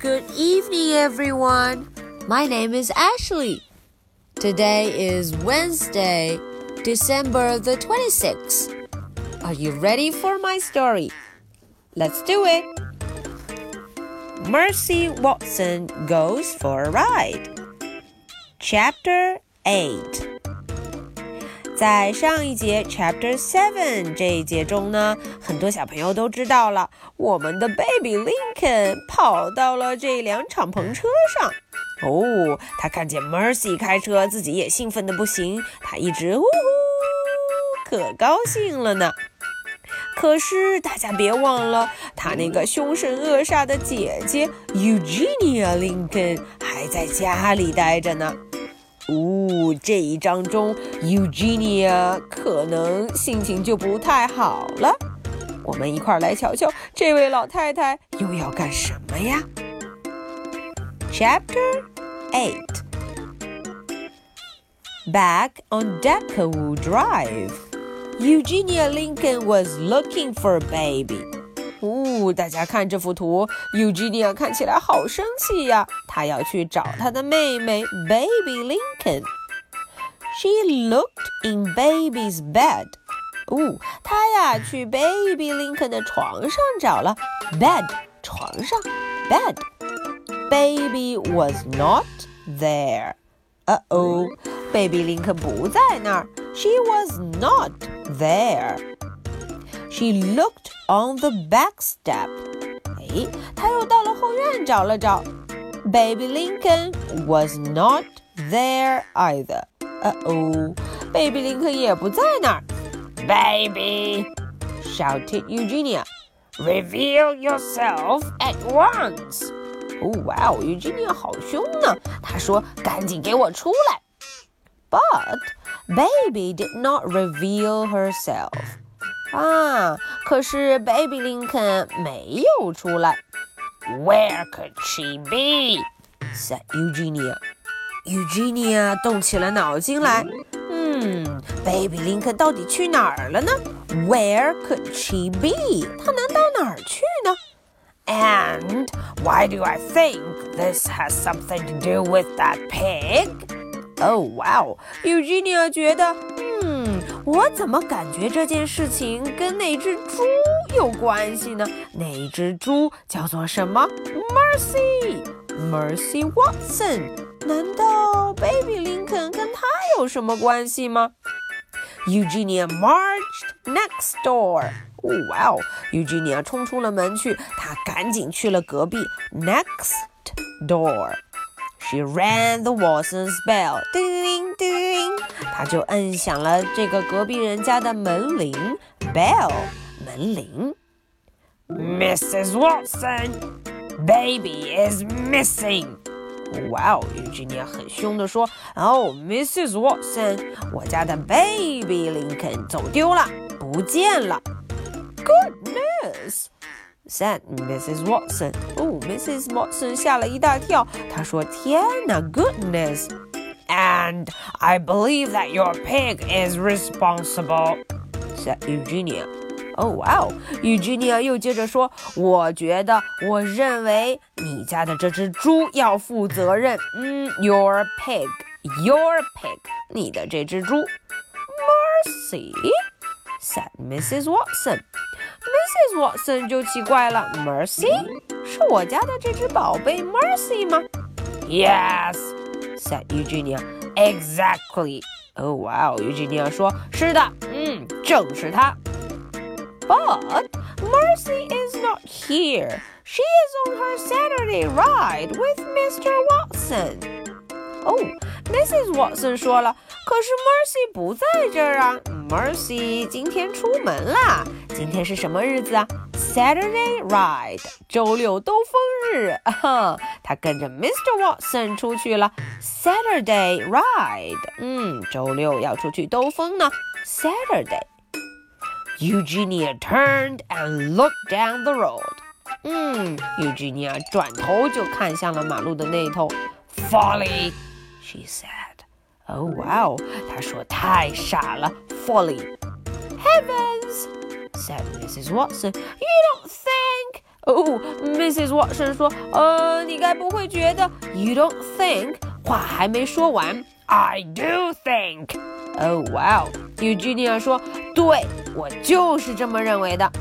Good evening, everyone. My name is Ashley. Today is Wednesday, December the 26th. Are you ready for my story? Let's do it. Mercy Watson goes for a ride. Chapter 8在上一节 Chapter Seven 这一节中呢，很多小朋友都知道了，我们的 Baby Lincoln 跑到了这辆敞篷车上。哦，他看见 Mercy 开车，自己也兴奋的不行，他一直呼呼，可高兴了呢。可是大家别忘了，他那个凶神恶煞的姐姐 Eugenia Lincoln 还在家里待着呢。呜、哦，这一章中，Eugenia 可能心情就不太好了。我们一块儿来瞧瞧这位老太太又要干什么呀？Chapter Eight Back on Deckawoo Drive, Eugenia Lincoln was looking for a baby. 哦，大家看这幅图，Eugenia 看起来好生气呀。她要去找她的妹妹 Baby Lincoln。She looked in Baby's bed。哦，她呀去 Baby Lincoln 的床上找了 bed，床上 bed。Baby was not there。呃哦，Baby Lincoln 不在那儿。She was not there。 She looked on the back step. 哎，她又到了后院找了找。Baby Lincoln was not there either. 呃哦，Baby Lincoln 也不在那儿。Baby, shouted Eugenia, reveal yourself at once. 哦，哇哦，Eugenia 好凶呢。她说：“赶紧给我出来。” But Baby did not reveal herself. 啊，可是 Baby Lincoln 没有出来。Where could she be? said Eugenia. Eugenia 动起了脑筋来。嗯，Baby Lincoln 到底去哪儿了呢？Where could she be? 她能到哪儿去呢？And why do I think this has something to do with that pig? Oh wow! Eugenia 觉得，嗯， 我怎么感觉这件事情跟那只猪有关系呢？那只猪叫做什么？Mercy，Mercy Watson。难道 Baby Lincoln 跟他有什么关系吗？Eugenia marched next door。哦，哇哦！Eugenia 冲出了门去，她赶紧去了隔壁 next door。She rang the Watson's bell，叮叮叮他，就摁响了这个隔壁人家的门铃，bell，门铃。Mrs. Watson，baby is missing。哇哦，Eugenia 很凶地说：“哦，Mrs. Watson，我家的 baby Lincoln 走丢了，不见了。”Goodness！said Mrs. Watson. 哦，Mrs. Watson 吓了一大跳。她说：“天哪，goodness! And I believe that your pig is responsible," said Eugenia. 哦，哇哦！Eugenia 又接着说：“我觉得，我认为你家的这只猪要负责任。嗯，Your pig, your pig，你的这只猪。”Mercy said Mrs. Watson. Mrs. Watson 就奇怪了，Mercy 是我家的这只宝贝 Mercy 吗？Yes, said Eugenia. Exactly. 哦，哇哦，Eugenia 说：“是的，嗯，正是它。” But Mercy is not here. She is on her Saturday ride with Mr. Watson. 哦，Mrs. Watson 说了，可是 Mercy 不在这儿啊。Mercy 今天出门啦。今天是什么日子啊 ？Saturday ride，周六兜风日。哈，他跟着 Mr. Watson 出去了。Saturday ride，嗯，周六要出去兜风呢。Saturday。Eugenia turned and looked down the road. 嗯，Eugenia 转头就看向了马路的那头。Folly, she said. Oh wow，她说太傻了，folly. Heavens, said Mrs. Watson. You don't think 哦，Mrs. Watson 说，呃，你该不会觉得 You don't think？话还没说完，I do think。哦，哇哦，Eugenia 说，对我就是这么认为的。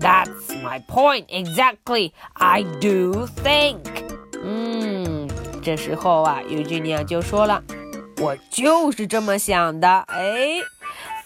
That's my point exactly. I do think. 嗯，这时候啊，Eugenia 就说了，我就是这么想的。哎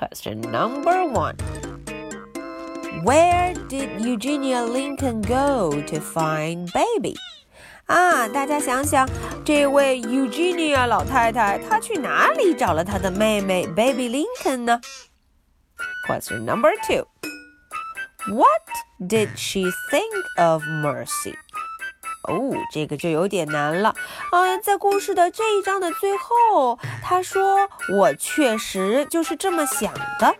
Question number one. Where did Eugenia Lincoln go to find baby? 啊，大家想想，这位 Eugenia 老太太，她去哪里找了她的妹妹 Baby Lincoln 呢？Question number two. What did she think of Mercy? 哦，这个就有点难了。嗯、呃，在故事的这一章的最后，她说：“我确实就是这么想的。”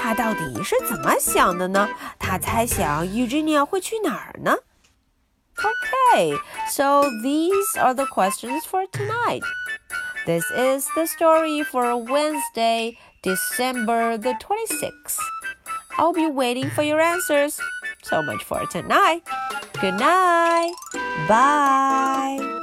他到底是怎么想的呢？他猜想 Eugenia 会去哪儿呢？Okay, so these are the questions for tonight. This is the story for Wednesday, December the 26th. I'll be waiting for your answers. So much for tonight. Good night. Bye.